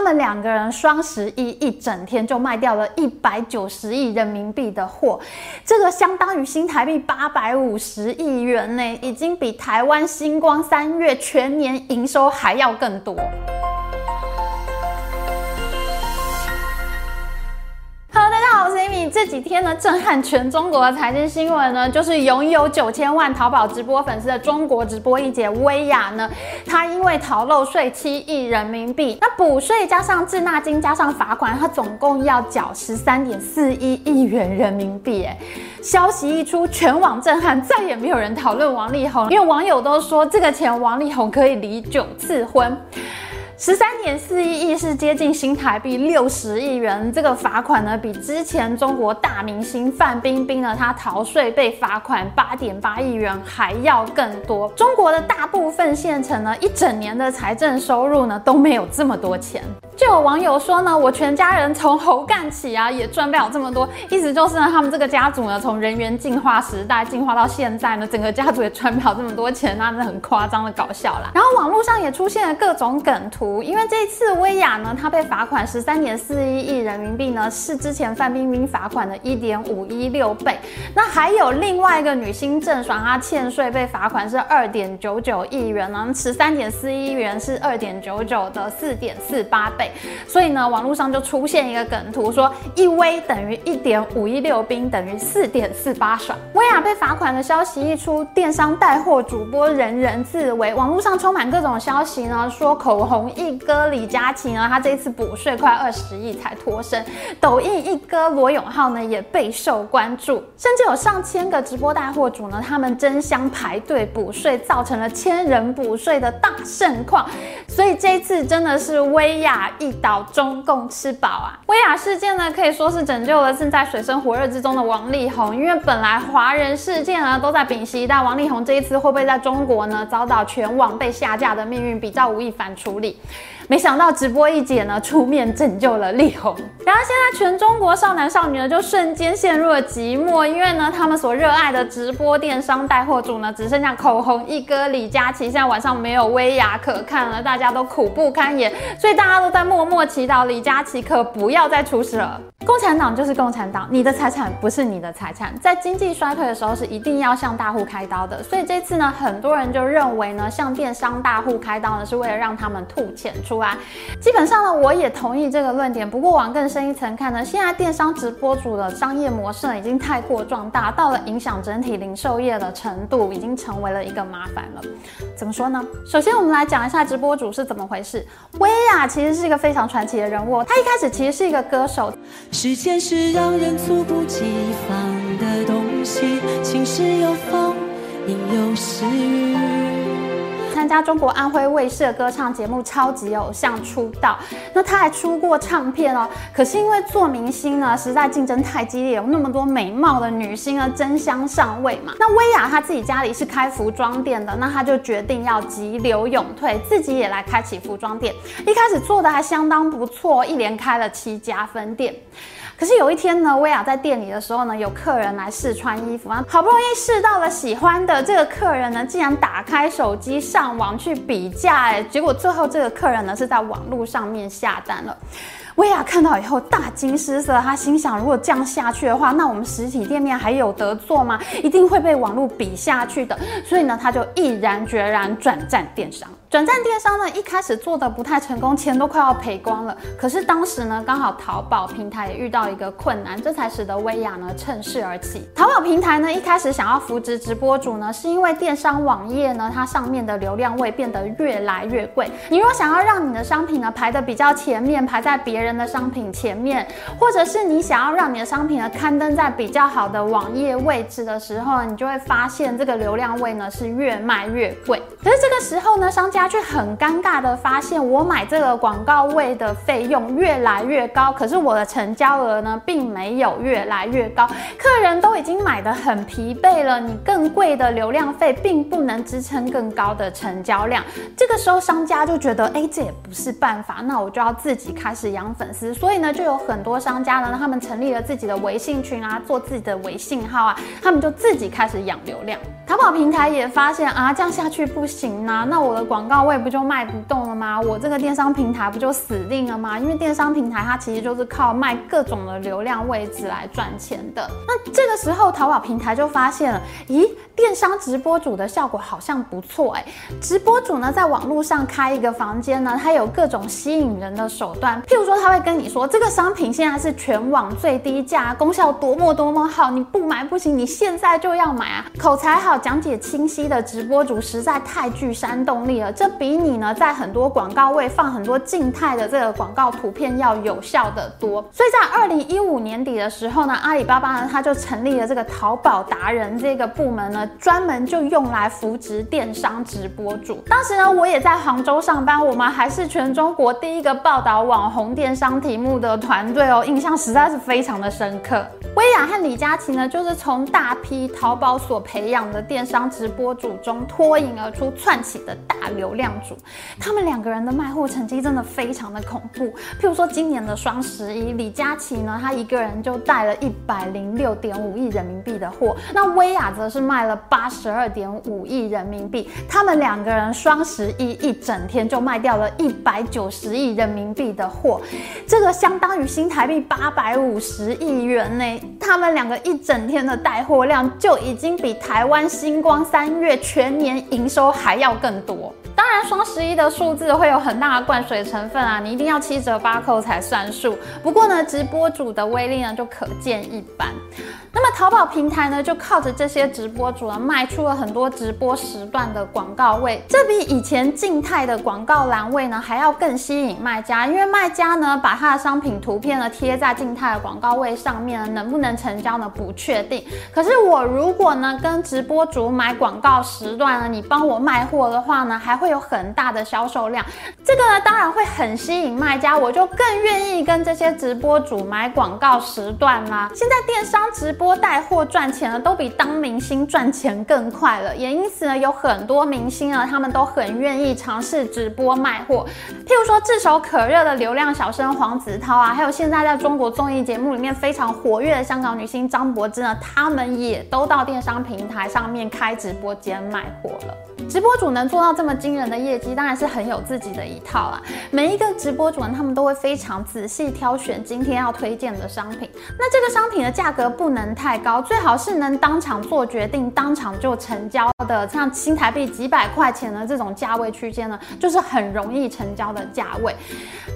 他们两个人双十一一整天就卖掉了一百九十亿人民币的货，这个相当于新台币八百五十亿元呢，已经比台湾星光三月全年营收还要更多。这几天呢，震撼全中国的财经新闻呢，就是拥有九千万淘宝直播粉丝的中国直播一姐薇娅呢，她因为逃漏税七亿人民币，那补税加上滞纳金加上罚款，她总共要缴十三点四一亿元人民币。哎，消息一出，全网震撼，再也没有人讨论王力宏，因为网友都说这个钱王力宏可以离九次婚。十三点四一亿是接近新台币六十亿元，这个罚款呢，比之前中国大明星范冰冰呢，她逃税被罚款八点八亿元还要更多。中国的大部分县城呢，一整年的财政收入呢都没有这么多钱。就有网友说呢，我全家人从猴干起啊，也赚不了这么多。意思就是呢，他们这个家族呢，从人猿进化时代进化到现在呢，整个家族也赚不了这么多钱，那是很夸张的搞笑啦。然后网络上也出现了各种梗图，因为这一次薇娅呢，她被罚款十三点四一亿人民币呢，是之前范冰冰罚款的一点五一六倍。那还有另外一个女星郑爽，她欠税被罚款是二点九九亿元呢，十三点四一亿元是二点九九的四点四八倍。所以呢，网络上就出现一个梗图，说一薇等于一点五一六冰等于四点四八爽。薇娅被罚款的消息一出，电商带货主播人人自危，网络上充满各种消息呢，说口红一哥李佳琦呢，他这一次补税快二十亿才脱身。抖音一哥罗永浩呢也备受关注，甚至有上千个直播带货主呢，他们争相排队补税，造成了千人补税的大盛况。所以这一次真的是薇娅一倒中共吃饱啊！薇娅事件呢，可以说是拯救了正在水深火热之中的王力宏，因为本来华人事件呢都在屏息但王力宏这一次会不会在中国呢遭到全网被下架的命运，比较吴亦凡处理。没想到直播一姐呢出面拯救了力宏，然而现在全中国少男少女呢就瞬间陷入了寂寞，因为呢他们所热爱的直播电商带货主呢只剩下口红一哥李佳琦，现在晚上没有薇娅可看了，大家都苦不堪言，所以大家都在默默祈祷李佳琦可不要再出事了。共产党就是共产党，你的财产不是你的财产，在经济衰退的时候是一定要向大户开刀的，所以这次呢很多人就认为呢向电商大户开刀呢是为了让他们吐钱出来。基本上呢，我也同意这个论点。不过往更深一层看呢，现在电商直播主的商业模式呢，已经太过壮大，到了影响整体零售业的程度，已经成为了一个麻烦了。怎么说呢？首先我们来讲一下直播主是怎么回事。薇娅其实是一个非常传奇的人物，她一开始其实是一个歌手。时间是让人猝不及防的东西，晴时有风，阴有时雨。参加中国安徽卫视歌唱节目《超级偶像》出道，那他还出过唱片哦。可是因为做明星呢，实在竞争太激烈，有那么多美貌的女星呢争相上位嘛。那薇娅她自己家里是开服装店的，那她就决定要急流勇退，自己也来开启服装店。一开始做的还相当不错，一连开了七家分店。可是有一天呢，薇娅在店里的时候呢，有客人来试穿衣服啊，好不容易试到了喜欢的，这个客人呢，竟然打开手机上网去比价，哎，结果最后这个客人呢是在网络上面下单了。薇娅看到以后大惊失色，她心想：如果这样下去的话，那我们实体店面还有得做吗？一定会被网络比下去的。所以呢，她就毅然决然转战电商。转战电商呢，一开始做的不太成功，钱都快要赔光了。可是当时呢，刚好淘宝平台也遇到一个困难，这才使得薇娅呢趁势而起。淘宝平台呢，一开始想要扶植直播主呢，是因为电商网页呢，它上面的流量位变得越来越贵。你若想要让你的商品呢排的比较前面，排在别人的商品前面，或者是你想要让你的商品呢刊登在比较好的网页位置的时候，你就会发现这个流量位呢是越卖越贵。可是这个时候呢，商家却很尴尬的发现，我买这个广告位的费用越来越高，可是我的成交额呢，并没有越来越高。客人都已经买的很疲惫了，你更贵的流量费并不能支撑更高的成交量。这个时候，商家就觉得，哎，这也不是办法，那我就要自己开始养粉丝。所以呢，就有很多商家呢，他们成立了自己的微信群啊，做自己的微信号啊，他们就自己开始养流量。淘宝平台也发现啊，这样下去不行啊，那我的广告位不就卖不动了吗？我这个电商平台不就死定了吗？因为电商平台它其实就是靠卖各种的流量位置来赚钱的。那这个时候淘宝平台就发现了，咦，电商直播主的效果好像不错哎。直播主呢，在网络上开一个房间呢，它有各种吸引人的手段，譬如说他会跟你说，这个商品现在是全网最低价，功效多么多么好，你不买不行，你现在就要买啊！口才好。讲解清晰的直播主实在太具煽动力了，这比你呢在很多广告位放很多静态的这个广告图片要有效得多。所以在二零一五年底的时候呢，阿里巴巴呢他就成立了这个淘宝达人这个部门呢，专门就用来扶植电商直播主。当时呢，我也在杭州上班，我们还是全中国第一个报道网红电商题目的团队哦，印象实在是非常的深刻。薇娅和李佳琦呢，就是从大批淘宝所培养的电商直播主中脱颖而出窜起的大流量主。他们两个人的卖货成绩真的非常的恐怖。譬如说今年的双十一，李佳琦呢，他一个人就带了一百零六点五亿人民币的货，那薇娅则是卖了八十二点五亿人民币。他们两个人双十一一整天就卖掉了一百九十亿人民币的货，这个相当于新台币八百五十亿元呢。他们两个一整天的带货量就已经比台湾星光三月全年营收还要更多。当然，双十一的数字会有很大的灌水成分啊，你一定要七折八扣才算数。不过呢，直播主的威力呢就可见一斑。那么淘宝平台呢，就靠着这些直播主呢，卖出了很多直播时段的广告位，这比以前静态的广告栏位呢还要更吸引卖家，因为卖家呢把他的商品图片呢贴在静态的广告位上面呢，能不能成交呢不确定。可是我如果呢跟直播主买广告时段呢，你帮我卖货的话呢，还会有很大的销售量，这个呢当然会很吸引卖家，我就更愿意跟这些直播主买广告时段啦。现在电商直播带货赚钱呢，都比当明星赚钱更快了。也因此呢，有很多明星呢，他们都很愿意尝试直播卖货。譬如说炙手可热的流量小生黄子韬啊，还有现在在中国综艺节目里面非常活跃的香港女星张柏芝呢，他们也都到电商平台上面开直播间卖货了。直播主能做到这么惊人的业绩，当然是很有自己的一套啊。每一个直播主呢，他们都会非常仔细挑选今天要推荐的商品。那这个商品的价格不能太高，最好是能当场做决定、当场就成交的，像新台币几百块钱的这种价位区间呢，就是很容易成交的价位。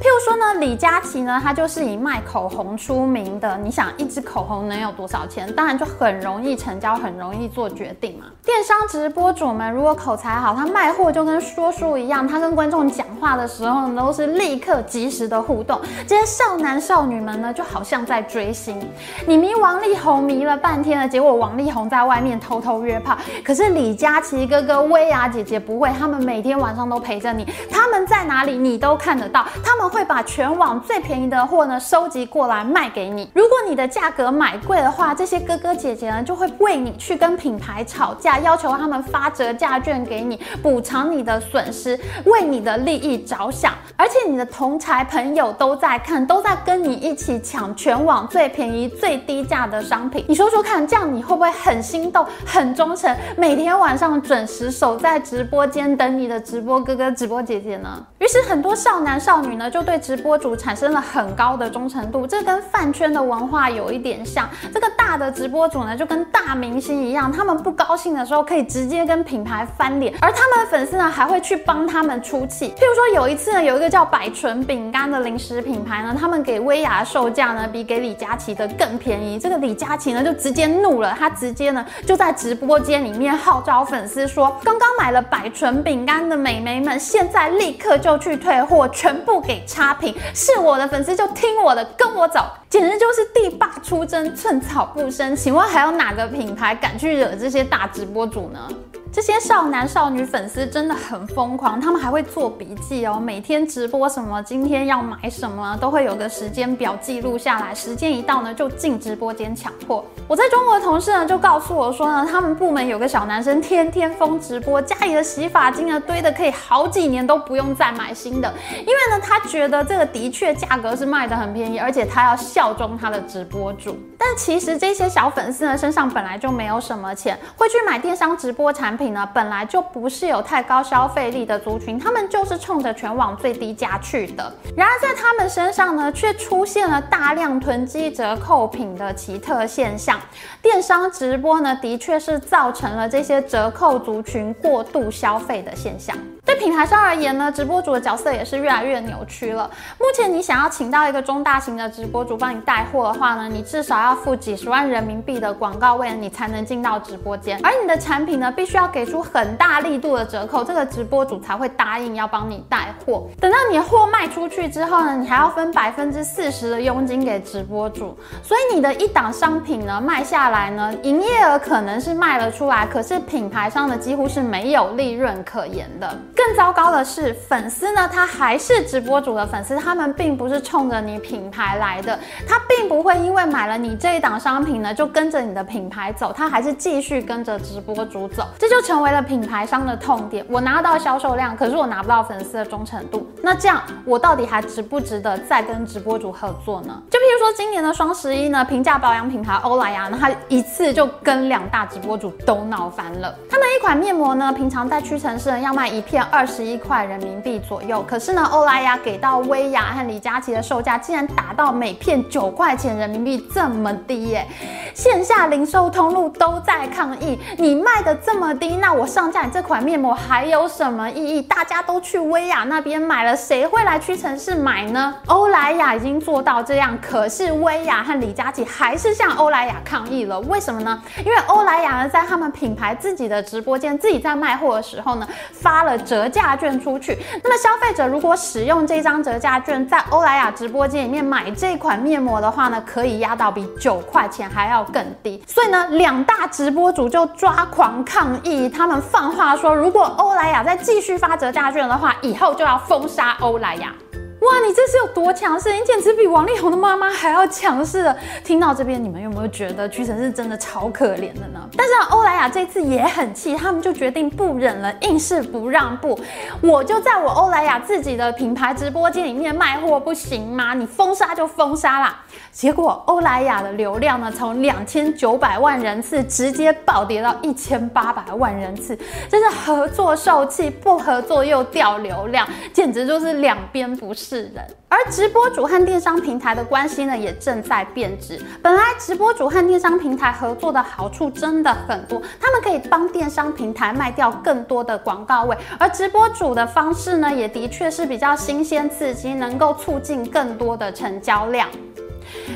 譬如说呢，李佳琦呢，他就是以卖口红出名的。你想，一支口红能有多少钱？当然就很容易成交，很容易做决定嘛。电商直播主们如果口才好，他卖货就跟说书一样，他跟观众讲话的时候呢，都是立刻及时的互动。这些少男少女们呢，就好像在追星。你迷王力宏迷了半天了，结果王力宏在外面偷偷约炮，可是李佳琦哥哥、薇娅姐姐不会，他们每天晚上都陪着你，他们在哪里你都看得到，他们会把全网最便宜的货呢收集过来卖给你。如果你的价格买贵的话，这些哥哥姐姐呢就会为你去跟品牌吵架，要求他们发折价券给你，补偿你的损失，为你的利益着想。而且你的同侪朋友都在看，都在跟你一起抢全网最便宜、最低价的商品。你说说看，这样你会不会很心动、很忠诚，每天晚上准时守在直播间等你的直播哥哥、直播姐姐呢？于是很多少男少女呢就对直播主产生了很高的忠诚度，这跟饭圈的文化有一点像。这个大的直播主呢就跟大明星一样，他们不高兴的时候可以直接跟品牌翻脸，而他们的粉丝呢还会会去帮他们出气。譬如说有一次呢，有一个叫百醇饼干的零食品牌呢，他们给薇娅售价呢比给李佳琦的更便宜。这个李佳琦呢就直接怒了，他直接呢就在直播间里面号召粉丝说：刚刚买了百醇饼干的美眉们，现在立刻就去退货，全部给差评。是我的粉丝就听我的，跟我走，简直就是地霸出征，寸草不生。请问还有哪个品牌敢去惹这些大直播主呢？这些少男少女粉丝真的很疯狂，他们还会做笔记哦，每天直播什么，今天要买什么，都会有个时间表记录下来，时间一到呢，就进直播间抢货。我在中国的同事呢，就告诉我说呢，他们部门有个小男生天天疯直播，家里的洗发精呢堆的可以好几年都不用再买新的，因为呢，他觉得这个的确价格是卖的很便宜，而且他要效忠他的直播主。但其实这些小粉丝呢，身上本来就没有什么钱，会去买电商直播产品呢，本来就不是有太高消费力的族群，他们就是冲着全网最低价去的。然而在他们身上呢，却出现了大量囤积折扣品的奇特现象。电商直播呢，的确是造成了这些折扣族群过度消费的现象。对品牌商而言呢，直播主的角色也是越来越扭曲了。目前你想要请到一个中大型的直播主帮你带货的话呢，你至少要付几十万人民币的广告位，你才能进到直播间。而你的产品呢，必须要给出很大力度的折扣，这个直播主才会答应要帮你带货。等到你货卖出去之后呢，你还要分百分之四十的佣金给直播主。所以你的一档商品呢卖下来呢，营业额可能是卖了出来，可是品牌商呢几乎是没有利润可言的。更糟糕的是，粉丝呢，他还是直播主的粉丝，他们并不是冲着你品牌来的，他并不会因为买了你这一档商品呢，就跟着你的品牌走，他还是继续跟着直播主走，这就成为了品牌商的痛点。我拿到销售量，可是我拿不到粉丝的忠诚度，那这样我到底还值不值得再跟直播主合作呢？就譬如说今年的双十一呢，平价保养品牌欧莱雅呢，他一次就跟两大直播主都闹翻了。他们一款面膜呢，平常在屈臣氏要卖一片。二十一块人民币左右，可是呢，欧莱雅给到薇娅和李佳琦的售价竟然打到每片九块钱人民币这么低耶！线下零售通路都在抗议，你卖的这么低，那我上架你这款面膜还有什么意义？大家都去薇娅那边买了，谁会来屈臣氏买呢？欧莱雅已经做到这样，可是薇娅和李佳琦还是向欧莱雅抗议了，为什么呢？因为欧莱雅呢，在他们品牌自己的直播间自己在卖货的时候呢，发了折折价券出去，那么消费者如果使用这张折价券在欧莱雅直播间里面买这款面膜的话呢，可以压到比九块钱还要更低。所以呢，两大直播主就抓狂抗议，他们放话说，如果欧莱雅再继续发折价券的话，以后就要封杀欧莱雅。哇，你这是有多强势？你简直比王力宏的妈妈还要强势了。听到这边，你们有没有觉得屈臣氏真的超可怜的呢？但是欧莱雅这次也很气，他们就决定不忍了，硬是不让步。我就在我欧莱雅自己的品牌直播间里面卖货，不行吗？你封杀就封杀啦。结果欧莱雅的流量呢，从两千九百万人次直接暴跌到一千八百万人次，真是合作受气，不合作又掉流量，简直就是两边不是。是人，而直播主和电商平台的关系呢，也正在变质。本来直播主和电商平台合作的好处真的很多，他们可以帮电商平台卖掉更多的广告位，而直播主的方式呢，也的确是比较新鲜刺激，能够促进更多的成交量。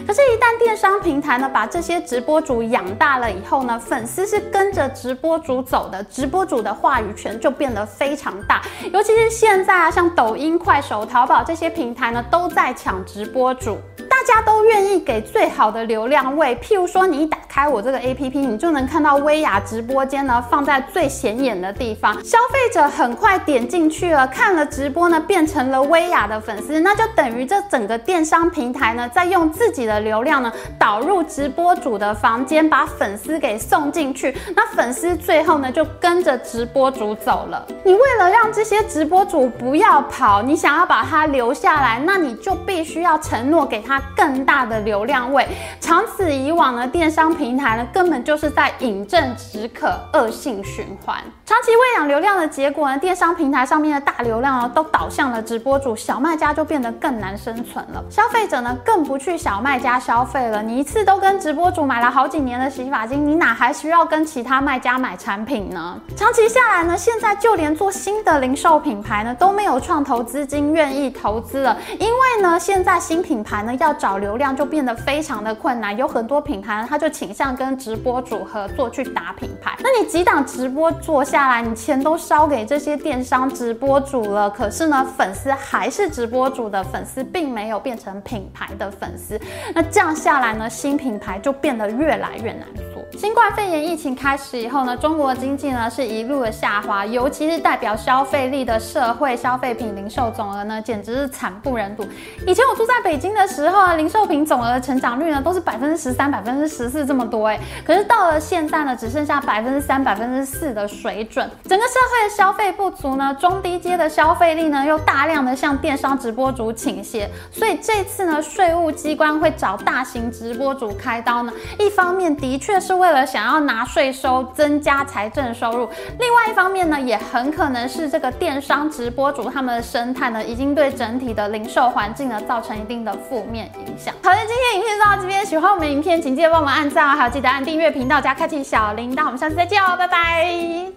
可是，一旦电商平台呢，把这些直播主养大了以后呢，粉丝是跟着直播主走的，直播主的话语权就变得非常大。尤其是现在啊，像抖音、快手、淘宝这些平台呢，都在抢直播主。大家都愿意给最好的流量位，譬如说，你一打开我这个 APP，你就能看到薇娅直播间呢，放在最显眼的地方。消费者很快点进去了，看了直播呢，变成了薇娅的粉丝，那就等于这整个电商平台呢，在用自己的流量呢，导入直播主的房间，把粉丝给送进去。那粉丝最后呢，就跟着直播主走了。你为了让这些直播主不要跑，你想要把他留下来，那你就必须要承诺给他。更大的流量位，长此以往呢，电商平台呢根本就是在饮鸩止渴，恶性循环。长期喂养流量的结果呢，电商平台上面的大流量呢都导向了直播主，小卖家就变得更难生存了。消费者呢更不去小卖家消费了，你一次都跟直播主买了好几年的洗发精，你哪还需要跟其他卖家买产品呢？长期下来呢，现在就连做新的零售品牌呢都没有创投资金愿意投资了，因为呢现在新品牌呢要找。流量就变得非常的困难，有很多品牌呢，他就倾向跟直播主合作去打品牌。那你几档直播做下下来，你钱都烧给这些电商直播主了，可是呢，粉丝还是直播主的粉丝，并没有变成品牌的粉丝。那这样下来呢，新品牌就变得越来越难做。新冠肺炎疫情开始以后呢，中国经济呢是一路的下滑，尤其是代表消费力的社会消费品零售总额呢，简直是惨不忍睹。以前我住在北京的时候啊，零售品总额的成长率呢都是百分之十三、百分之十四这么多哎，可是到了现在呢，只剩下百分之三、百分之四的水准。整个社会的消费不足呢，中低阶的消费力呢又大量的向电商直播主倾斜，所以这次呢，税务机关会找大型直播主开刀呢，一方面的确是为了想要拿税收增加财政收入，另外一方面呢，也很可能是这个电商直播主他们的生态呢，已经对整体的零售环境呢造成一定的负面影响。好的，今天影片就到这边，喜欢我们影片，请记得帮我们按赞哦，还有记得按订阅频道加开启小铃铛，我们下次再见哦，拜拜，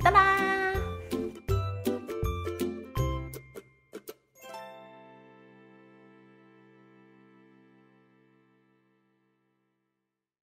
拜拜。